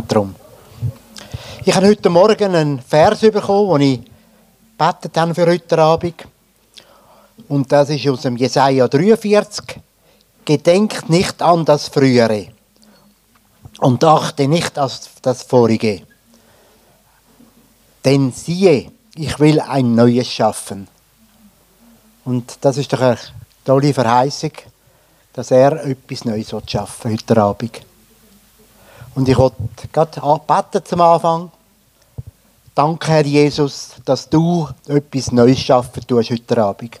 Zentrum. Ich habe heute Morgen einen Vers bekommen, den ich betet für heute Abend. Und das ist aus dem Jesaja 43. Gedenkt nicht an das Frühere und achte nicht auf das Vorige. Denn siehe, ich will ein Neues schaffen. Und das ist doch eine tolle Verheißung, dass er etwas Neues schaffen heute Abend. Und ich wollte gerade zum Anfang. Danke, Herr Jesus, dass du etwas Neues schaffen tust heute Abend.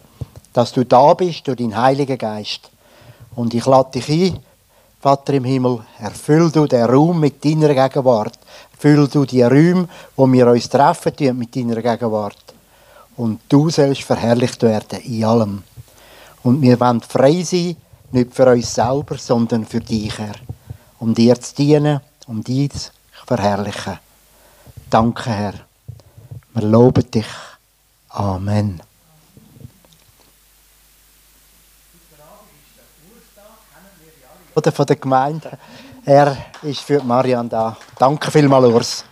Dass du da bist durch deinen Heiligen Geist. Und ich lade dich ein, Vater im Himmel, erfüll du den Raum mit deiner Gegenwart. Erfüll du die Räume, wo wir uns treffen mit deiner Gegenwart. Und du sollst verherrlicht werden in allem. Und wir wollen frei sein, nicht für uns selber, sondern für dich, Herr. Um dir zu dienen, um dich zu verherrlichen. Danke, Herr. Wir loben dich. Amen. Oder von der Gemeinde. Er ist für Marian da. Danke vielmals, Urs.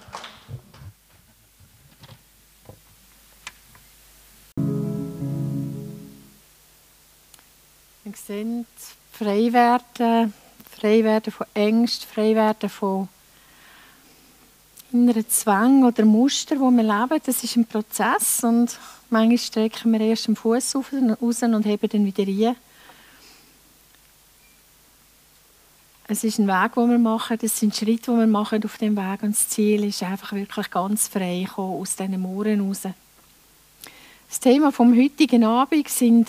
Wir sehen frei werden, frei werden von Ängsten, frei werden von inneren Zwängen oder Mustern, wo wir leben. Das ist ein Prozess und manchmal strecken wir erst den Fuß raus und heben dann wieder rein. Es ist ein Weg, den wir machen, das sind Schritte, die wir machen auf dem Weg und das Ziel ist einfach wirklich ganz frei kommen aus diesen Mooren raus. Das Thema vom heutigen Abend sind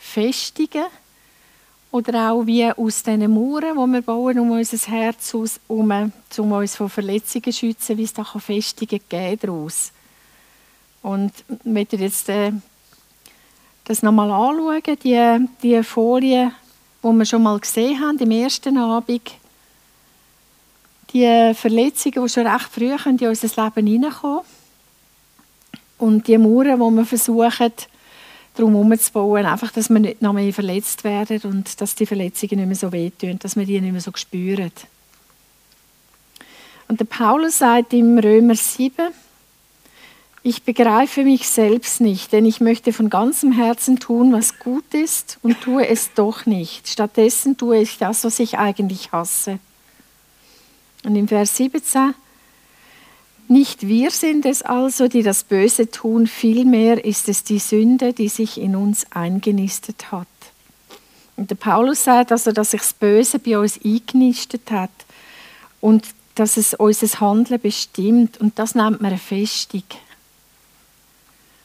Festungen oder auch wie aus diesen Mauern, die wir bauen um unser Herz aus, um, uns vor Verletzungen zu schützen, wie es da Festungen geben daraus. Und ich möchte jetzt äh, das nochmal anschauen, die, die Folie wo wir schon mal gesehen haben im ersten Abend, die Verletzungen, die schon recht früh in unser Leben hineinkommen und die Mauern, die wir versuchen, darum herumzubauen, einfach, dass wir nicht noch mehr verletzt werden und dass die Verletzungen nicht mehr so wehtun, dass wir die nicht mehr so spüren. Und der Paulus sagt im Römer 7, ich begreife mich selbst nicht, denn ich möchte von ganzem Herzen tun, was gut ist und tue es doch nicht. Stattdessen tue ich das, was ich eigentlich hasse. Und im Vers 17, nicht wir sind es also, die das Böse tun, vielmehr ist es die Sünde, die sich in uns eingenistet hat. Und der Paulus sagt also, dass sich das Böse bei uns eingenistet hat und dass es unser Handeln bestimmt. Und das nennt man eine Festung.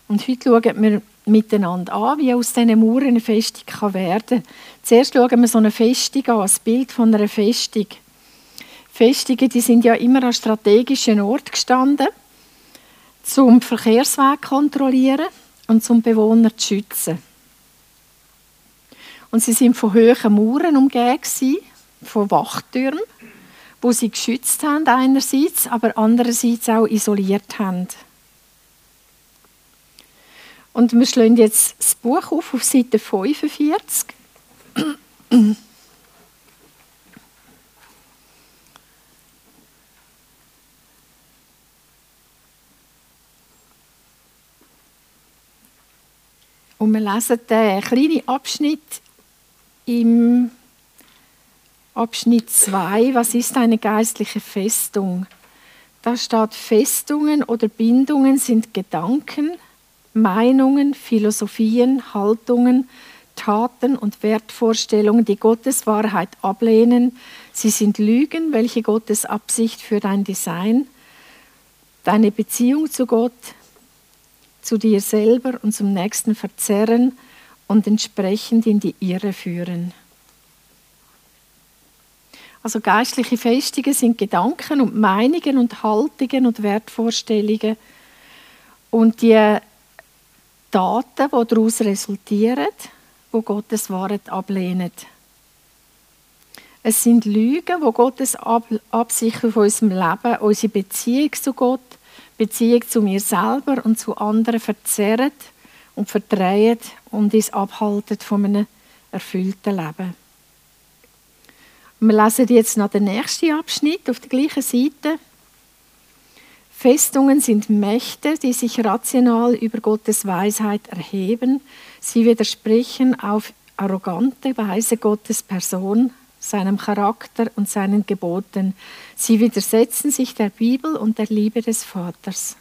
Und heute schauen wir miteinander an, wie aus diesen Mauern eine Festung werden kann. Zuerst schauen wir so eine Festung an, das Bild von einer Festung. Festungen die sind ja immer an strategischen Orten gestanden, zum Verkehrsweg zu kontrollieren und zum Bewohner zu schützen. Und sie sind von hohen Mauern umgeben, von Wachtürmen, wo sie geschützt haben einerseits, aber andererseits auch isoliert haben. Und wir schlagen jetzt das Buch auf, auf Seite 45. Und wir lesen den kleinen Abschnitt im Abschnitt 2. Was ist eine geistliche Festung? Da steht, Festungen oder Bindungen sind Gedanken, Meinungen, Philosophien, Haltungen, Taten und Wertvorstellungen, die Gottes Wahrheit ablehnen. Sie sind Lügen, welche Gottes Absicht für dein Design, deine Beziehung zu Gott, zu dir selber und zum Nächsten verzerren und entsprechend in die Irre führen. Also geistliche Festungen sind Gedanken und Meinungen und Haltungen und Wertvorstellungen. Und die Taten, die daraus resultieren, wo Gottes Wahrheit ablehnen. Es sind Lügen, wo Gottes Absicht auf unserem Leben, unsere Beziehung zu Gott, Beziehung zu mir selber und zu anderen verzerren und verdrehen und uns abhalten von einem erfüllten Leben. Wir lesen jetzt noch den nächsten Abschnitt auf der gleichen Seite, Festungen sind Mächte, die sich rational über Gottes Weisheit erheben. Sie widersprechen auf arrogante Weise Gottes Person, seinem Charakter und seinen Geboten. Sie widersetzen sich der Bibel und der Liebe des Vaters.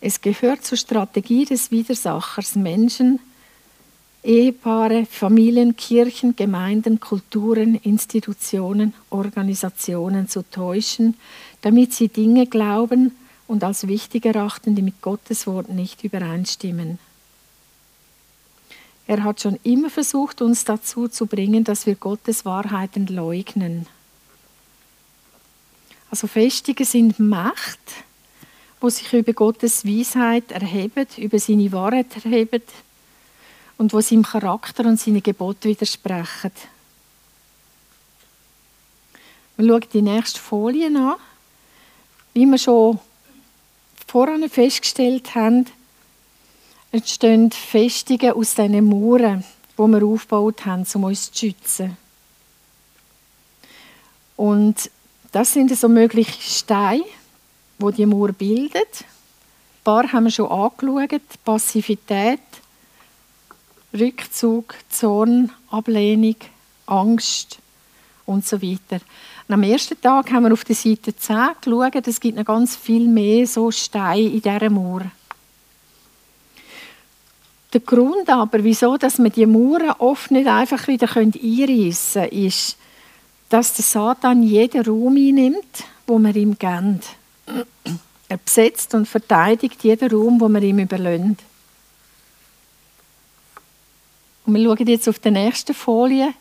Es gehört zur Strategie des Widersachers, Menschen, Ehepaare, Familien, Kirchen, Gemeinden, Kulturen, Institutionen, Organisationen zu täuschen, damit sie Dinge glauben und als wichtig erachten, die mit Gottes Wort nicht übereinstimmen. Er hat schon immer versucht, uns dazu zu bringen, dass wir Gottes Wahrheiten leugnen. Also Festige sind Macht, wo sich über Gottes Weisheit erhebt, über seine Wahrheit erhebt und wo seinem Charakter und seine Gebote widersprechen. Wir schauen die nächste Folie an. Wie wir schon vorhin festgestellt haben, entstehen Festungen aus diesen Mauern, die wir aufgebaut haben, um uns zu schützen. Und das sind so mögliche Steine, die die Mauer bilden. Ein paar haben wir schon angeschaut. Passivität, Rückzug, Zorn, Ablehnung, Angst und so weiter. Und am ersten Tag haben wir auf der Seite 10 geschaut, es gibt noch ganz viel mehr so Steine in dieser Mauer. Der Grund aber, wieso dass man die Mauern oft nicht einfach wieder einreissen können, ist, dass der Satan jeden Raum einnimmt, wo wir ihm geben. Er besetzt und verteidigt jeden Raum, wo wir ihm überlöhnt. Und wir schauen jetzt auf die nächste Folie.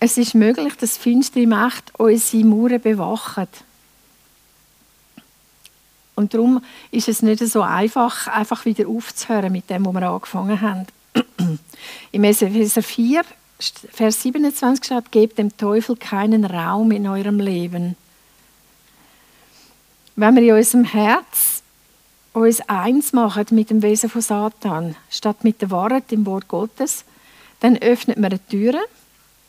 Es ist möglich, dass finstere Macht unsere Mauern bewachen. Und darum ist es nicht so einfach, einfach wieder aufzuhören mit dem, was wir angefangen haben. Im Epheser 4, Vers 27 steht, gebt dem Teufel keinen Raum in eurem Leben. Wenn wir in unserem Herz uns eins machen mit dem Wesen von Satan, statt mit der Wahrheit im Wort Gottes, dann öffnet man eine Tür,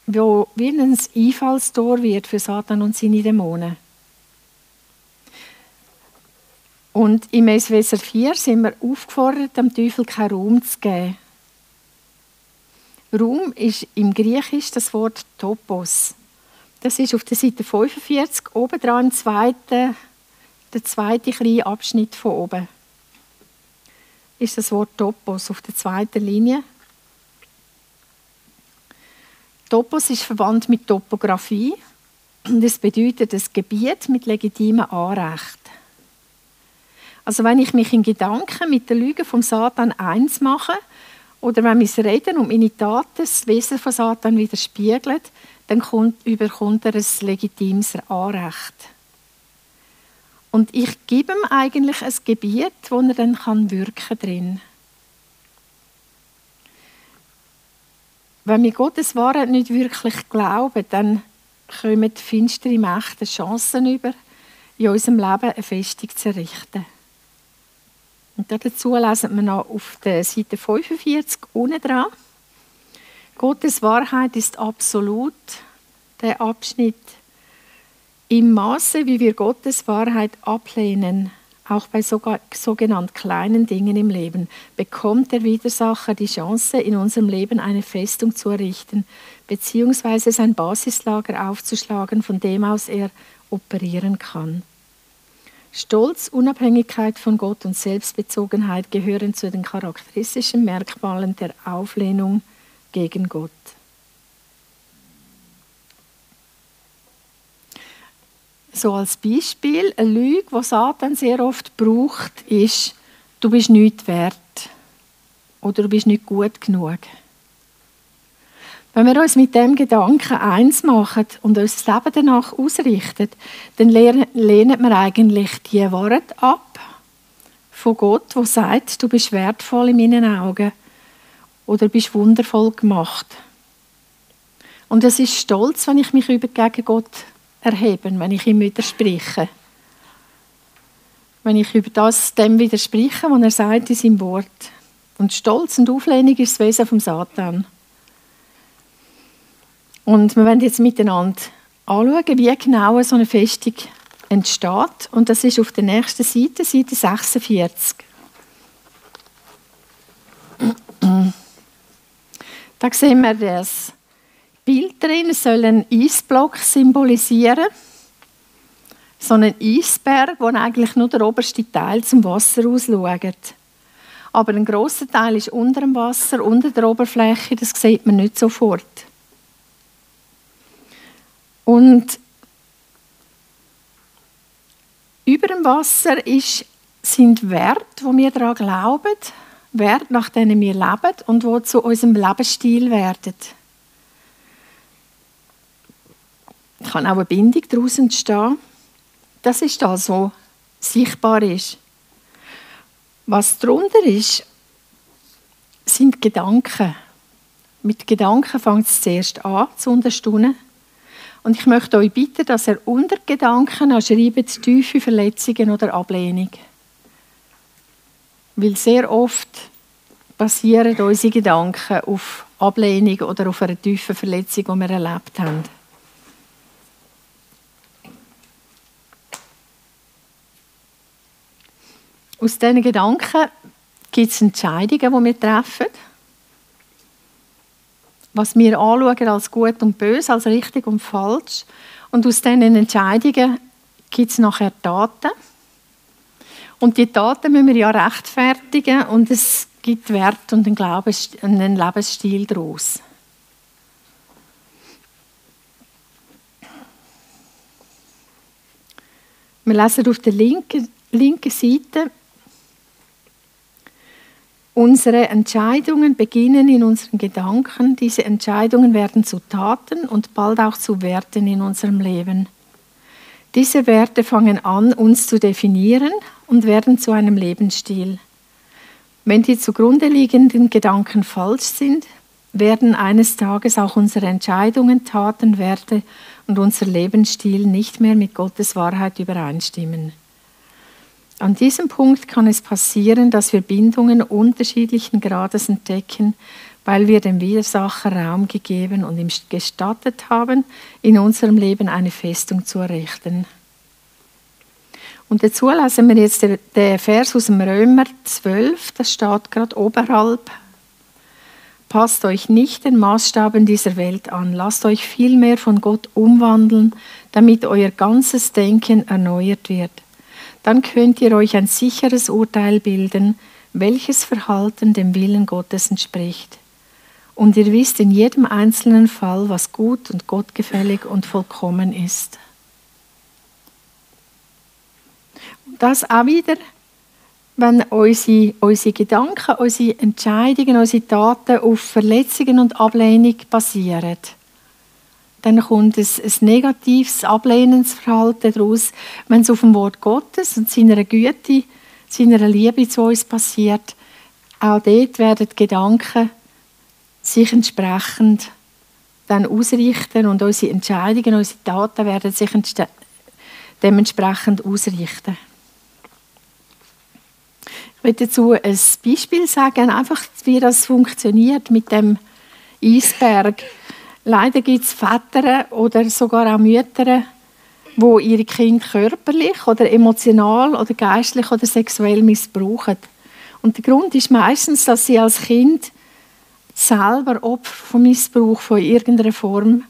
wo wie ein Einfallstor wird für Satan und seine Dämonen. Und im Epheser 4 sind wir aufgefordert, dem Teufel keinen Raum zu geben. Raum ist im Griechisch das Wort Topos. Das ist auf der Seite 45 oben dran, zweite, der zweite kleine Abschnitt von oben. Ist das Wort Topos auf der zweiten Linie. Topos ist verwandt mit Topographie und es bedeutet das Gebiet mit legitimem Anrecht. Also wenn ich mich in Gedanken mit der Lüge vom Satan eins mache oder wenn mein Reden und meine Taten das Wesen von Satan widerspiegeln, dann kommt, überkommt er ein legitimes Anrecht. Und ich gebe ihm eigentlich ein Gebiet, wo er dann kann wirken drin. Wenn wir Gottes Wahrheit nicht wirklich glauben, dann kommen finstere Mächte Chancen über, in unserem Leben eine Festung zu errichten. Und dazu lesen wir noch auf der Seite 45 unten dran. Gottes Wahrheit ist absolut. Der Abschnitt. Im Maße, wie wir Gottes Wahrheit ablehnen, auch bei sogenannten kleinen Dingen im Leben, bekommt der Widersacher die Chance, in unserem Leben eine Festung zu errichten, beziehungsweise sein Basislager aufzuschlagen, von dem aus er operieren kann. Stolz, Unabhängigkeit von Gott und Selbstbezogenheit gehören zu den charakteristischen Merkmalen der Auflehnung gegen Gott. So als Beispiel, eine Lüge, die Satan sehr oft braucht, ist, du bist nicht wert oder du bist nicht gut genug. Wenn wir uns mit dem Gedanken eins machen und uns das Leben danach ausrichten, dann lehnen wir eigentlich die Wahrheit ab von Gott, wo sagt, du bist wertvoll in meinen Augen oder bist wundervoll gemacht. Und es ist stolz, wenn ich mich über gegen Gott erhebe, wenn ich ihm widerspreche. Wenn ich über das dem widerspreche, was er sagt in seinem Wort. Und Stolz und Auflehnung ist das Wesen vom Satan. Und wir werden jetzt miteinander anschauen, wie genau so eine Festung entsteht. Und das ist auf der nächsten Seite, Seite 46. Da sehen wir das Bild drin, es soll einen Eisblock symbolisieren. So einen Eisberg, wo eigentlich nur der oberste Teil zum Wasser ausschaut. Aber ein großer Teil ist unter dem Wasser, unter der Oberfläche, das sieht man nicht sofort. Und über dem Wasser ist, sind Werte, wo wir daran glauben, Werte, nach denen wir leben und die zu unserem Lebensstil werden. Es kann auch eine Bindung daraus entstehen. Das ist das, was sichtbar ist. Was darunter ist, sind Gedanken. Mit Gedanken fängt es zuerst an zu unterstunden. Und ich möchte euch bitten, dass ihr unter Gedanken schreibt tiefe Verletzungen oder Ablehnung. Weil sehr oft basieren unsere Gedanken auf Ablehnung oder auf eine tiefe Verletzung, die wir erlebt haben. Aus diesen Gedanken gibt es Entscheidungen, die wir treffen. Was wir anschauen als gut und böse, als richtig und falsch. Und aus diesen Entscheidungen gibt es nachher Taten. Und die Taten müssen wir ja rechtfertigen und es gibt Wert und einen, Lebensstil daraus. Wir lesen auf der linken, linken Seite Unsere Entscheidungen beginnen in unseren Gedanken. Diese Entscheidungen werden zu Taten und bald auch zu Werten in unserem Leben. Diese Werte fangen an, uns zu definieren und werden zu einem Lebensstil. Wenn die zugrunde liegenden Gedanken falsch sind, werden eines Tages auch unsere Entscheidungen, Taten, Werte und unser Lebensstil nicht mehr mit Gottes Wahrheit übereinstimmen. An diesem Punkt kann es passieren, dass wir Bindungen unterschiedlichen Grades entdecken, weil wir dem Widersacher Raum gegeben und ihm gestattet haben, in unserem Leben eine Festung zu errichten. Und dazu lesen wir jetzt den Vers aus dem Römer 12, das steht gerade oberhalb. Passt euch nicht den Maßstaben dieser Welt an, lasst euch vielmehr von Gott umwandeln, damit euer ganzes Denken erneuert wird dann könnt ihr euch ein sicheres Urteil bilden, welches Verhalten dem Willen Gottes entspricht. Und ihr wisst in jedem einzelnen Fall, was gut und gottgefällig und vollkommen ist. Und das auch wieder, wenn unsere, unsere Gedanken, unsere Entscheidungen, unsere Taten auf Verletzungen und Ablehnung basieren dann kommt ein, ein negatives, ablehnendes Verhalten daraus, wenn es auf dem Wort Gottes und seiner Güte, seiner Liebe zu uns passiert. Auch dort werden die Gedanken sich entsprechend dann ausrichten und unsere Entscheidungen, unsere Taten werden sich dementsprechend ausrichten. Ich will dazu ein Beispiel sagen, einfach wie das funktioniert mit dem Eisberg. Leider gibt es Väter oder sogar auch Mütter, wo ihre Kinder körperlich oder emotional oder geistlich oder sexuell missbrauchen. Und der Grund ist meistens, dass sie als Kind selber Opfer von Missbrauch von irgendeiner Form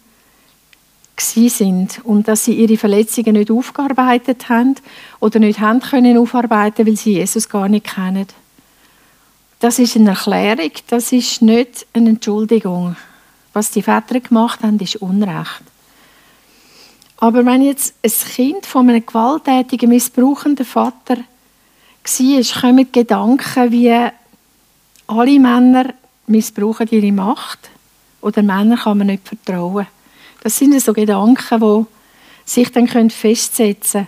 sind und dass sie ihre Verletzungen nicht aufgearbeitet haben oder nicht haben können aufarbeiten, weil sie Jesus gar nicht kennen. Das ist eine Erklärung, das ist nicht eine Entschuldigung. Was die Väter gemacht haben, ist Unrecht. Aber wenn jetzt ein Kind von einem gewalttätigen, missbrauchenden Vater war, kommen Gedanken wie alle Männer missbrauchen ihre Macht oder Männer kann man nicht vertrauen. Das sind so Gedanken, die sich dann festsetzen können.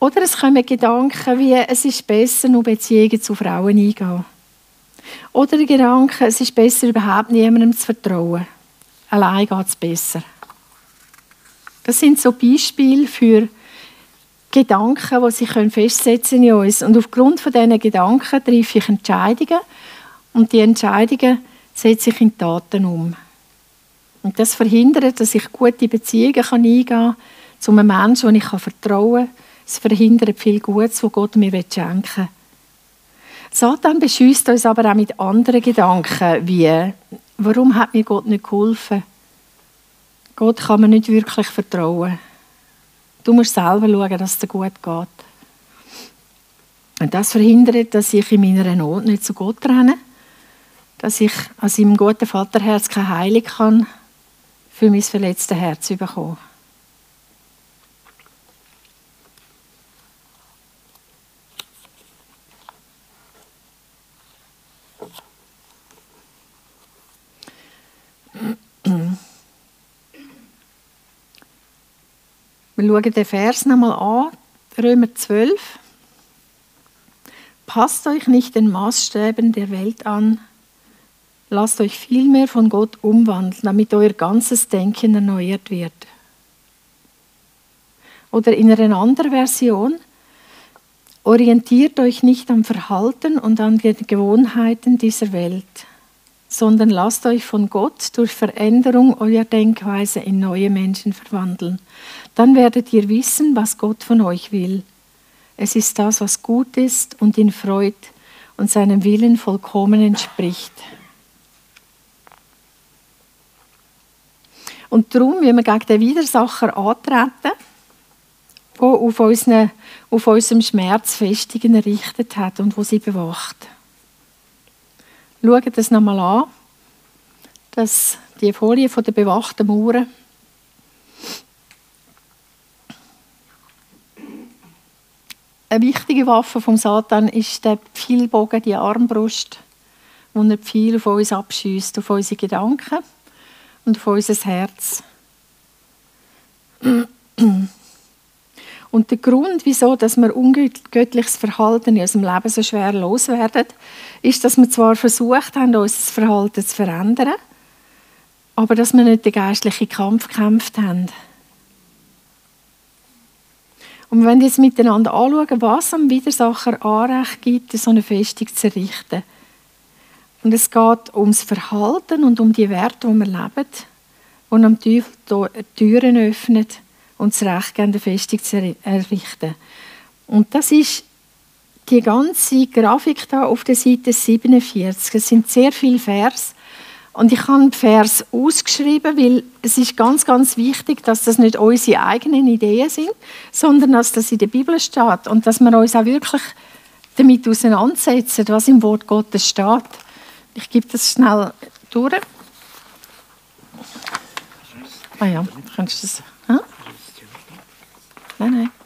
Oder es kommen Gedanken wie, es ist besser, nur Beziehungen zu Frauen eingehen. Oder der Gedanke, es ist besser, überhaupt niemandem zu vertrauen. Allein geht es besser. Das sind so Beispiele für Gedanken, die sich festsetzen in uns. Und aufgrund von diesen Gedanken treffe ich Entscheidungen und die Entscheidungen setze ich in Taten um. Und das verhindert, dass ich gute Beziehungen eingehen kann zu einem Menschen, dem ich vertrauen kann. Es verhindert viel Gutes, was Gott mir schenken will. Satan beschüsst uns aber auch mit anderen Gedanken, wie warum hat mir Gott nicht geholfen? Gott kann mir nicht wirklich vertrauen. Du musst selber schauen, dass es dir gut geht. Und das verhindert, dass ich in meiner Not nicht zu Gott renne, dass ich an seinem guten Vaterherz keine Heilung kann für mein verletztes Herz bekommen. Wir schauen den Vers nochmal an, Römer 12. Passt euch nicht den Maßstäben der Welt an, lasst euch vielmehr von Gott umwandeln, damit euer ganzes Denken erneuert wird. Oder in einer anderen Version, orientiert euch nicht am Verhalten und an den Gewohnheiten dieser Welt sondern lasst euch von Gott durch Veränderung eurer Denkweise in neue Menschen verwandeln. Dann werdet ihr wissen, was Gott von euch will. Es ist das, was gut ist und ihn freut und seinem Willen vollkommen entspricht. Und darum, wie wir gegen den Widersacher antreten, der auf, unseren, auf unserem Schmerz Festungen errichtet hat und wo sie bewacht. Schaut das nochmal an. Das, die Folie von der bewachten Mauern. Eine wichtige Waffe vom Satan ist der Pfeilbogen, die Armbrust, wo er Pfeil auf uns abschießt, auf unsere Gedanken und auf unser Herz. Und der Grund, wieso dass wir ungöttliches Verhalten in unserem Leben so schwer loswerden, ist, dass wir zwar versucht haben, unser Verhalten zu verändern, aber dass wir nicht den geistlichen Kampf gekämpft haben. Und wir wollen jetzt miteinander anschauen, was am Widersacher Anrecht gibt, so eine Festung zu errichten. Und es geht ums Verhalten und um die Werte, die wir leben, die am Teufel Türen öffnen und das Recht geben, eine Festung zu errichten. Und das ist die ganze Grafik da auf der Seite 47. Es sind sehr viele Vers. Und ich habe die Vers ausgeschrieben, weil es ist ganz, ganz wichtig, dass das nicht unsere eigenen Ideen sind, sondern dass das in der Bibel steht und dass wir uns auch wirklich damit auseinandersetzen, was im Wort Gottes steht. Ich gebe das schnell durch. Ah ja, kannst du das... Bye now.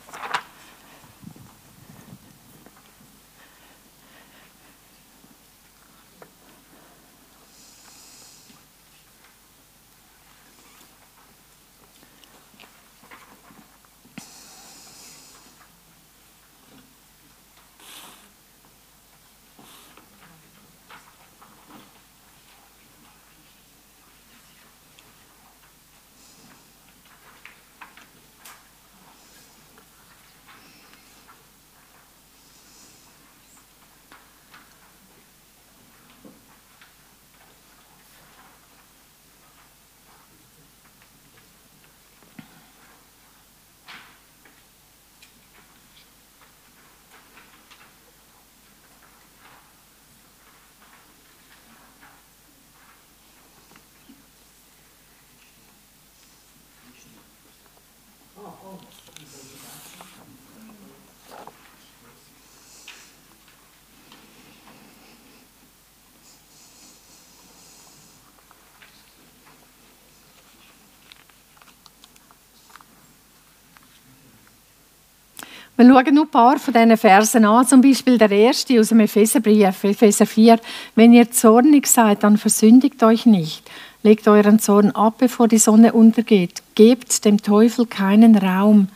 Wir schauen nur ein paar von diesen Versen an, zum Beispiel der erste aus dem Epheserbrief, Epheser 4. Wenn ihr zornig seid, dann versündigt euch nicht. Legt euren Zorn ab, bevor die Sonne untergeht. Gebt dem Teufel keinen Raum,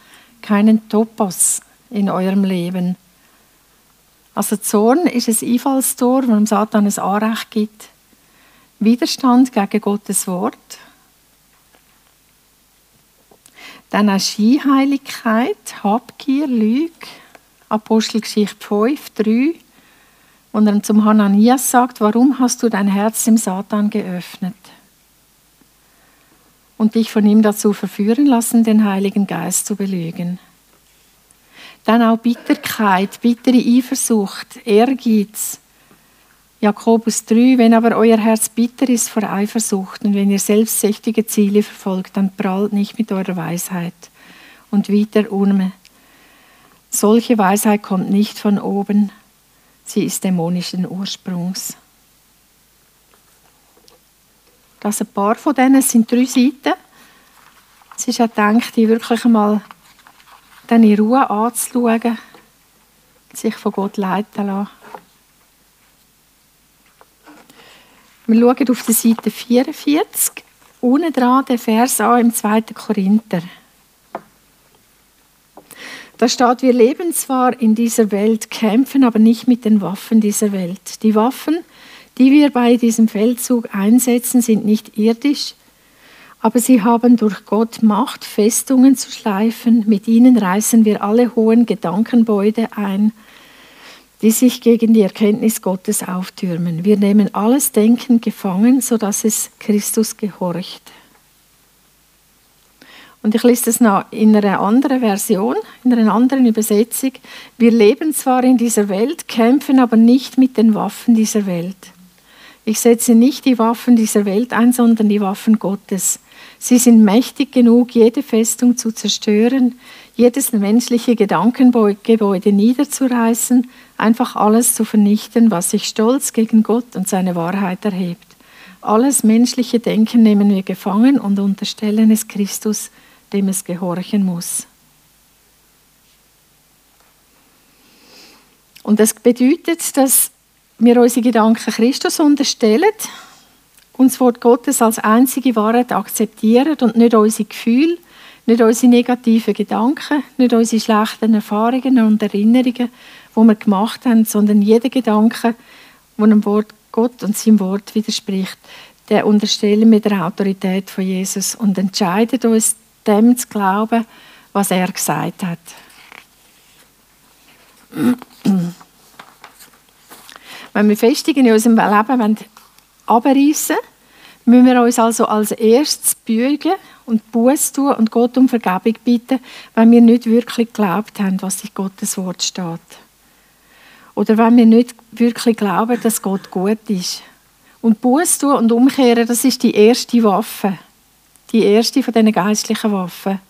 keinen Topos in eurem Leben. Also Zorn ist ein Einfallstor, dem Satan ein Anrecht gibt. Widerstand gegen Gottes Wort Dann auch Scheinheiligkeit, Habgier, Lüge. Apostelgeschichte 5, 3, wo er zum Hananias sagt, warum hast du dein Herz dem Satan geöffnet? und dich von ihm dazu verführen lassen, den Heiligen Geist zu belügen. Dann auch Bitterkeit, bittere Eifersucht, Ehrgeiz. Jakobus 3, wenn aber euer Herz bitter ist vor Eifersucht und wenn ihr selbstsüchtige Ziele verfolgt, dann prallt nicht mit eurer Weisheit. Und wieder Urme. Solche Weisheit kommt nicht von oben, sie ist dämonischen Ursprungs. Das ein paar von denen sind drei Seiten. Es ist auch gedacht, die wirklich einmal in Ruhe anzuschauen, sich von Gott leiten lassen. Wir schauen auf die Seite 44, unten dran den Vers an im 2. Korinther. Da steht, wir leben zwar in dieser Welt, kämpfen aber nicht mit den Waffen dieser Welt. Die Waffen, die wir bei diesem Feldzug einsetzen, sind nicht irdisch, aber sie haben durch Gott Macht, Festungen zu schleifen. Mit ihnen reißen wir alle hohen Gedankenbeude ein, die sich gegen die Erkenntnis Gottes auftürmen. Wir nehmen alles Denken gefangen, sodass es Christus gehorcht. Und ich lese das noch in einer anderen Version, in einer anderen Übersetzung. Wir leben zwar in dieser Welt, kämpfen aber nicht mit den Waffen dieser Welt. Ich setze nicht die Waffen dieser Welt ein, sondern die Waffen Gottes. Sie sind mächtig genug, jede Festung zu zerstören, jedes menschliche Gedankengebäude niederzureißen, einfach alles zu vernichten, was sich stolz gegen Gott und seine Wahrheit erhebt. Alles menschliche Denken nehmen wir gefangen und unterstellen es Christus, dem es gehorchen muss. Und das bedeutet, dass wir unsere Gedanken Christus unterstellen, uns Wort Gottes als einzige Wahrheit akzeptieren und nicht unsere Gefühle, nicht unsere negativen Gedanken, nicht unsere schlechten Erfahrungen und Erinnerungen, die wir gemacht haben, sondern jeder Gedanke, der dem Wort Gott und seinem Wort widerspricht, den unterstellen wir der Autorität von Jesus und entscheiden uns, dem zu glauben, was er gesagt hat. Wenn wir Festungen in unserem Leben abreißen müssen wir uns also als erstes beugen und Buß tun und Gott um Vergebung bitten, wenn wir nicht wirklich geglaubt haben, was in Gottes Wort steht. Oder wenn wir nicht wirklich glauben, dass Gott gut ist. Und Buß tun und umkehren, das ist die erste Waffe. Die erste von diesen geistlichen Waffen.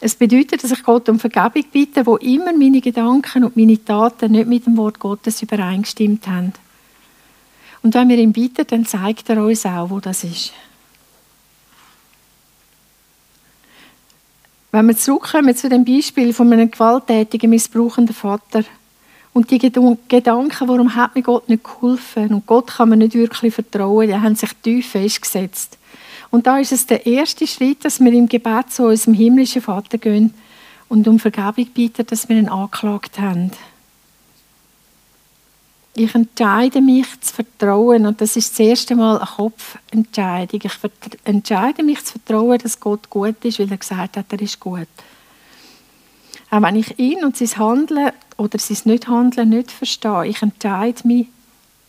Es bedeutet, dass ich Gott um Vergebung bitte, wo immer meine Gedanken und meine Taten nicht mit dem Wort Gottes übereingestimmt haben. Und wenn wir ihn bitten, dann zeigt er uns auch, wo das ist. Wenn wir zurückkommen zu dem Beispiel von einem gewalttätigen, missbrauchenden Vater und die Gedanken, warum hat mir Gott nicht geholfen und Gott kann man nicht wirklich vertrauen, die haben sich tief festgesetzt. Und da ist es der erste Schritt, dass wir im Gebet zu unserem himmlischen Vater gehen und um Vergebung bitten, dass wir ihn angeklagt haben. Ich entscheide mich zu vertrauen und das ist das erste Mal eine Kopfentscheidung. Ich entscheide mich zu vertrauen, dass Gott gut ist, weil er gesagt hat, er ist gut. Auch wenn ich ihn und sein Handeln oder sein Nicht-Handeln nicht verstehe, ich entscheide mich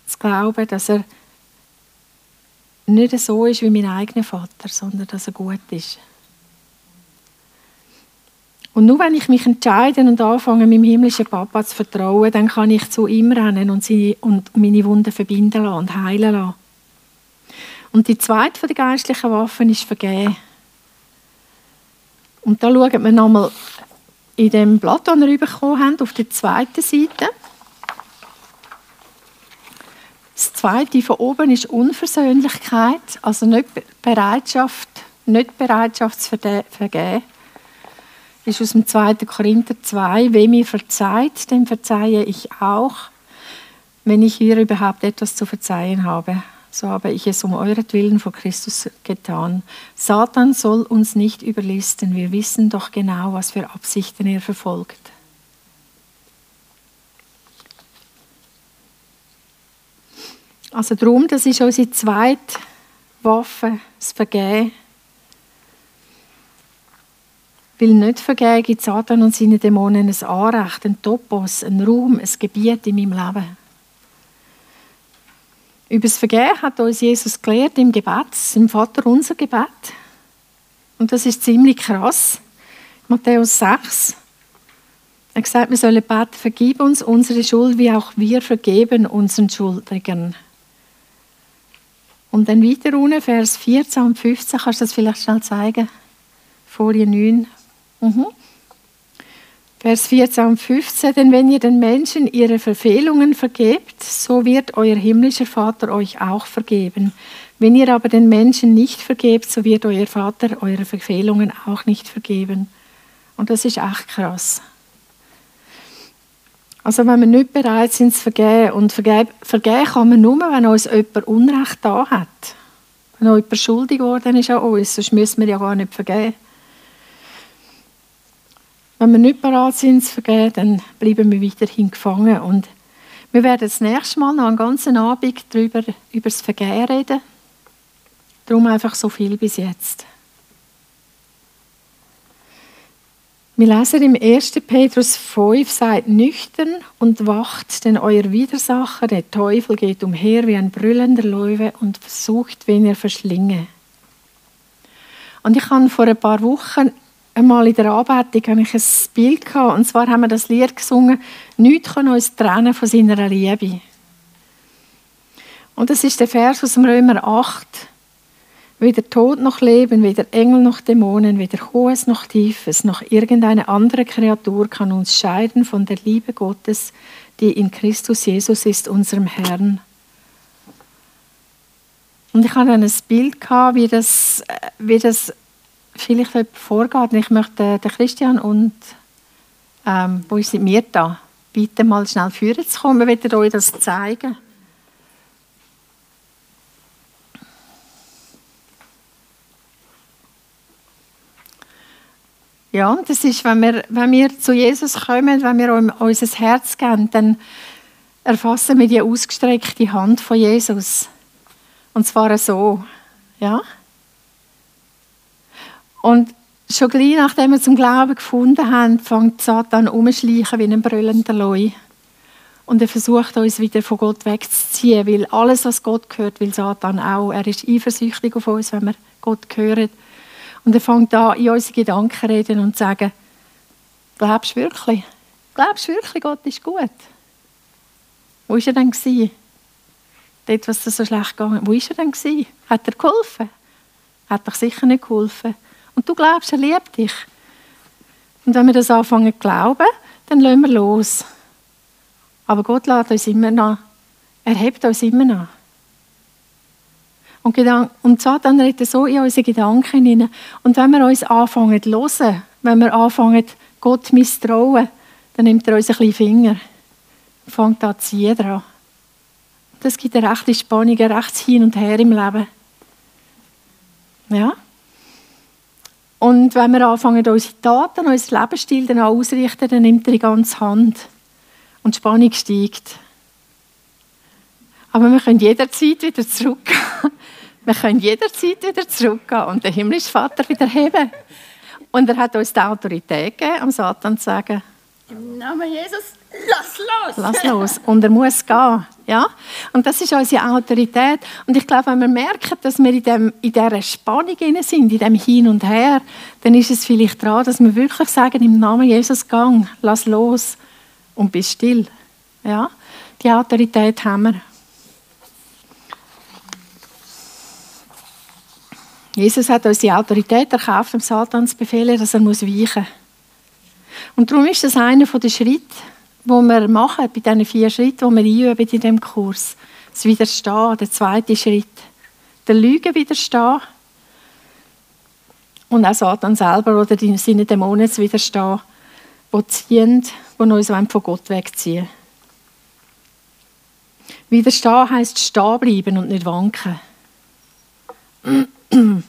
zu glauben, dass er nicht so ist wie mein eigener Vater, sondern dass er gut ist. Und nur wenn ich mich entscheide und anfange, meinem himmlischen Papa zu vertrauen, dann kann ich zu ihm rennen und, sie, und meine Wunden verbinden lassen und heilen lassen. Und die zweite den geistlichen Waffen ist Vergehen. Und da schauen wir nochmal in dem Blatt, das wir bekommen haben, auf der zweiten Seite. Das zweite von oben ist Unversöhnlichkeit, also nicht Bereitschaft, nicht Bereitschaft zu vergeben ist aus dem 2. Korinther 2, wem ihr verzeiht, dem verzeihe ich auch, wenn ich hier überhaupt etwas zu verzeihen habe. So habe ich es um euretwillen vor Christus getan. Satan soll uns nicht überlisten, wir wissen doch genau, was für Absichten er verfolgt. Also darum, das ist unsere zweite Waffe, das Vergehen weil nicht vergeben gibt Satan und seine Dämonen ein Anrecht, ein Topos, ein Raum, ein Gebiet in meinem Leben. Über das Vergehen hat uns Jesus gelehrt im Gebet, im Vater unser Gebet. Und das ist ziemlich krass. Matthäus 6. Er gesagt, wir sollen beten, vergib uns unsere Schuld, wie auch wir vergeben unseren Schuldigern. Und dann weiter unten, Vers 14 und 15, kannst du das vielleicht schnell zeigen? Folie 9. Mhm. Vers 14 und 15, denn wenn ihr den Menschen ihre Verfehlungen vergebt, so wird euer himmlischer Vater euch auch vergeben. Wenn ihr aber den Menschen nicht vergebt, so wird euer Vater eure Verfehlungen auch nicht vergeben. Und das ist echt krass. Also wenn wir nicht bereit sind zu vergeben, und vergeben, vergeben kann man nur, wenn uns jemand Unrecht da hat. Wenn jemand schuldig geworden ist an uns, sonst müssen wir ja gar nicht vergeben. Wenn wir nicht bereit sind zu vergeben, dann bleiben wir weiterhin gefangen. Und wir werden das nächste Mal noch einen ganzen Abend darüber, über das Vergehen reden. Darum einfach so viel bis jetzt. Wir lesen im 1. Petrus 5, seid nüchtern und wacht, denn euer Widersacher, der Teufel, geht umher wie ein brüllender Löwe und versucht, wen er verschlinge. Und ich habe vor ein paar Wochen einmal in der Anbetung ich ein Bild gehabt, und zwar haben wir das Lied gesungen, «Nichts kann uns trennen von seiner Liebe». Und das ist der Vers aus dem Römer 8. Weder Tod noch Leben, weder Engel noch Dämonen, weder Hohes noch Tiefes, noch irgendeine andere Kreatur kann uns scheiden von der Liebe Gottes, die in Christus Jesus ist, unserem Herrn. Und ich hatte ein Bild, gehabt, wie das, wie das vielleicht vorgeht. Ich möchte den Christian und ähm, wo ist mir da? Bitte mal schnell führen zu kommen. Wir werden euch das zeigen. Ja, das ist, wenn wir, wenn wir zu Jesus kommen, wenn wir unser Herz geben, dann erfassen wir die ausgestreckte Hand von Jesus. Und zwar so. Ja? Und schon gleich nachdem wir zum Glauben gefunden haben, fängt Satan umzuschleichen wie ein brüllender Leu. Und er versucht uns wieder von Gott wegzuziehen, weil alles, was Gott gehört, will Satan auch. Er ist eifersüchtig auf uns, wenn wir Gott hören. Und er fängt an, in unsere Gedanken reden und zu sagen, glaubst du wirklich? Glaubst du wirklich, Gott ist gut? Wo war er denn? Dort, was so schlecht gegangen Wo war er denn? Hat er geholfen? Hat doch sicher nicht geholfen. Und du glaubst, er liebt dich. Und wenn wir das anfangen zu glauben, dann lassen wir los. Aber Gott lädt uns immer noch. Er hebt uns immer noch. Und, und Satan redet so in unsere Gedanken hinein. Und wenn wir uns anfangen zu hören, wenn wir anfangen, Gott misstrauen, dann nimmt er uns ein bisschen Finger und fängt an zu ziehen dran. Das gibt eine rechte Spannung, ein rechtes Hin und Her im Leben. Ja? Und wenn wir anfangen, unsere Taten, unseren Lebensstil dann ausrichten, dann nimmt er die ganze Hand. Und die Spannung steigt. Aber wir können jederzeit wieder zurückgehen. Wir können jederzeit wieder zurückgehen und den himmlischen Vater wieder heben. Und er hat uns die Autorität gegeben, am Satan zu sagen, im Namen Jesus, lass los! Lass los. Und er muss gehen. Ja? Und das ist unsere Autorität. Und ich glaube, wenn wir merken, dass wir in, dem, in dieser Spannung sind, in dem Hin und Her, dann ist es vielleicht dran, dass wir wirklich sagen, im Namen Jesus, gang, lass los und bist still. Ja? Die Autorität haben wir. Jesus hat uns die Autorität erkauft, dem Satan zu dass er weichen muss. Und darum ist das einer der Schritte, wo wir machen, bei diesen vier Schritten, die wir einüben in diesem Kurs. Das Widerstehen, der zweite Schritt. Der Lüge widerstehen. Und auch Satan selber oder seine Dämonen zu widerstehen, die ziehen, die uns von Gott wegziehen Widerstehen heisst stehen bleiben und nicht wanken.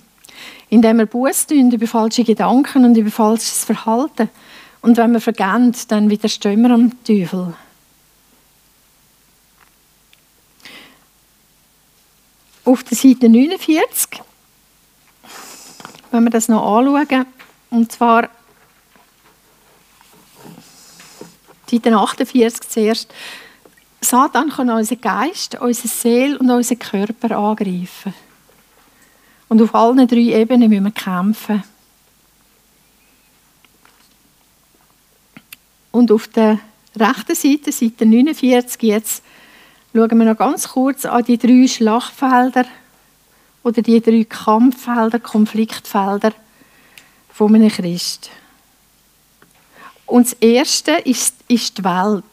Indem wir Buß tun über falsche Gedanken und über falsches Verhalten. Und wenn wir vergeben, dann widerstehen wir am Teufel. Auf der Seite 49, wenn wir das noch anschauen, und zwar Seite 48 zuerst, Satan kann unseren Geist, unsere Seele und unseren Körper angreifen. Und auf allen drei Ebenen müssen wir kämpfen. Und auf der rechten Seite, Seite 49, jetzt schauen wir noch ganz kurz an die drei Schlachtfelder oder die drei Kampffelder, Konfliktfelder von einem Christ. Und das erste ist, ist die Welt.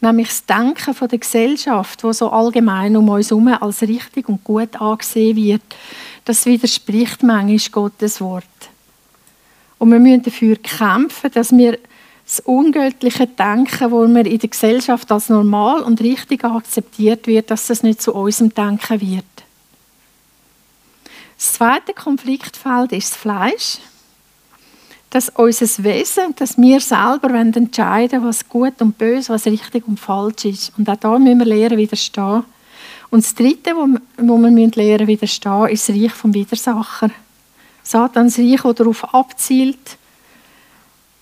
Nämlich das Denken der Gesellschaft, wo so allgemein um uns herum als richtig und gut angesehen wird. Das widerspricht manchmal Gottes Wort. Und wir müssen dafür kämpfen, dass wir das ungöttliche Denken, wo wir in der Gesellschaft als normal und richtig akzeptiert wird, dass das nicht zu unserem Denken wird. Das zweite Konfliktfeld ist das Fleisch. Dass unser Wesen, dass wir selber entscheiden was gut und böse, was richtig und falsch ist. Und auch da müssen wir lernen, widerstehen. Und das Dritte, wo, wir lernen, widerstehen, ist das Reich vom Widersacher. Satans Reich, das darauf abzielt,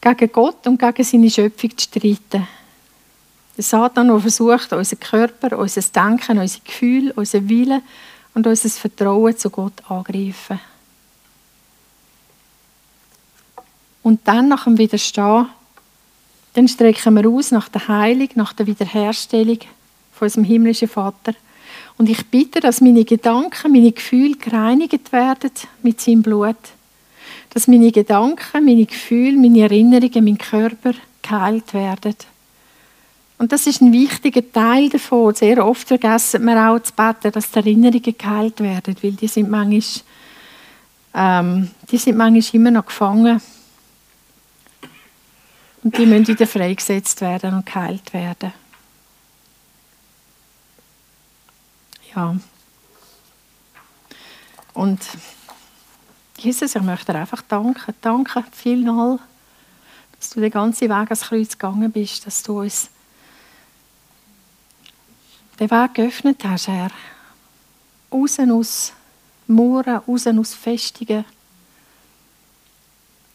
gegen Gott und gegen seine Schöpfung zu streiten. Der Satan, versucht, unseren Körper, unser Denken, unser Gefühl, unser Wille und unser Vertrauen zu Gott angreifen. Und dann nach dem Widerstehen, dann strecken wir aus nach der Heilung, nach der Wiederherstellung von unserem himmlischen Vater. Und ich bitte, dass meine Gedanken, meine Gefühle gereinigt werden mit seinem Blut dass meine Gedanken, meine Gefühle, meine Erinnerungen, mein Körper geheilt werden. Und das ist ein wichtiger Teil davon. Sehr oft vergessen wir auch zu beten, dass die Erinnerungen geheilt werden, weil die sind manchmal, ähm, die sind manchmal immer noch gefangen. Und die müssen wieder freigesetzt werden und geheilt werden. Ja. Und Jesus, ich möchte dir einfach danken. Danke vielmals, dass du den ganzen Weg ans Kreuz gegangen bist, dass du uns den Weg geöffnet hast, Herr. Raus aus Mauern, raus aus Festungen.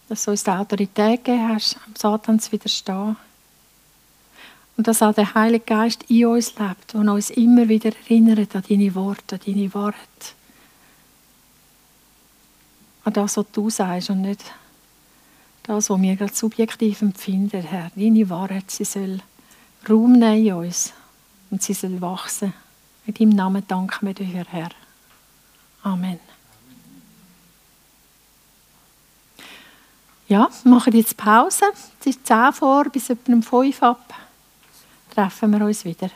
Dass du uns die Autorität gegeben hast, am Satan zu widerstehen. Und dass auch der Heilige Geist in uns lebt und uns immer wieder erinnert an deine Worte, an deine Worte an das, was du sagst und nicht das, was wir gerade subjektiv empfinden, Herr. Deine Wahrheit, sie soll Raum nehmen in uns und sie soll wachsen. In deinem Namen danken wir dir, Herr. Amen. Ja, wir machen jetzt Pause. Es ist 10 vor, bis etwa um 5 ab. Treffen wir uns wieder.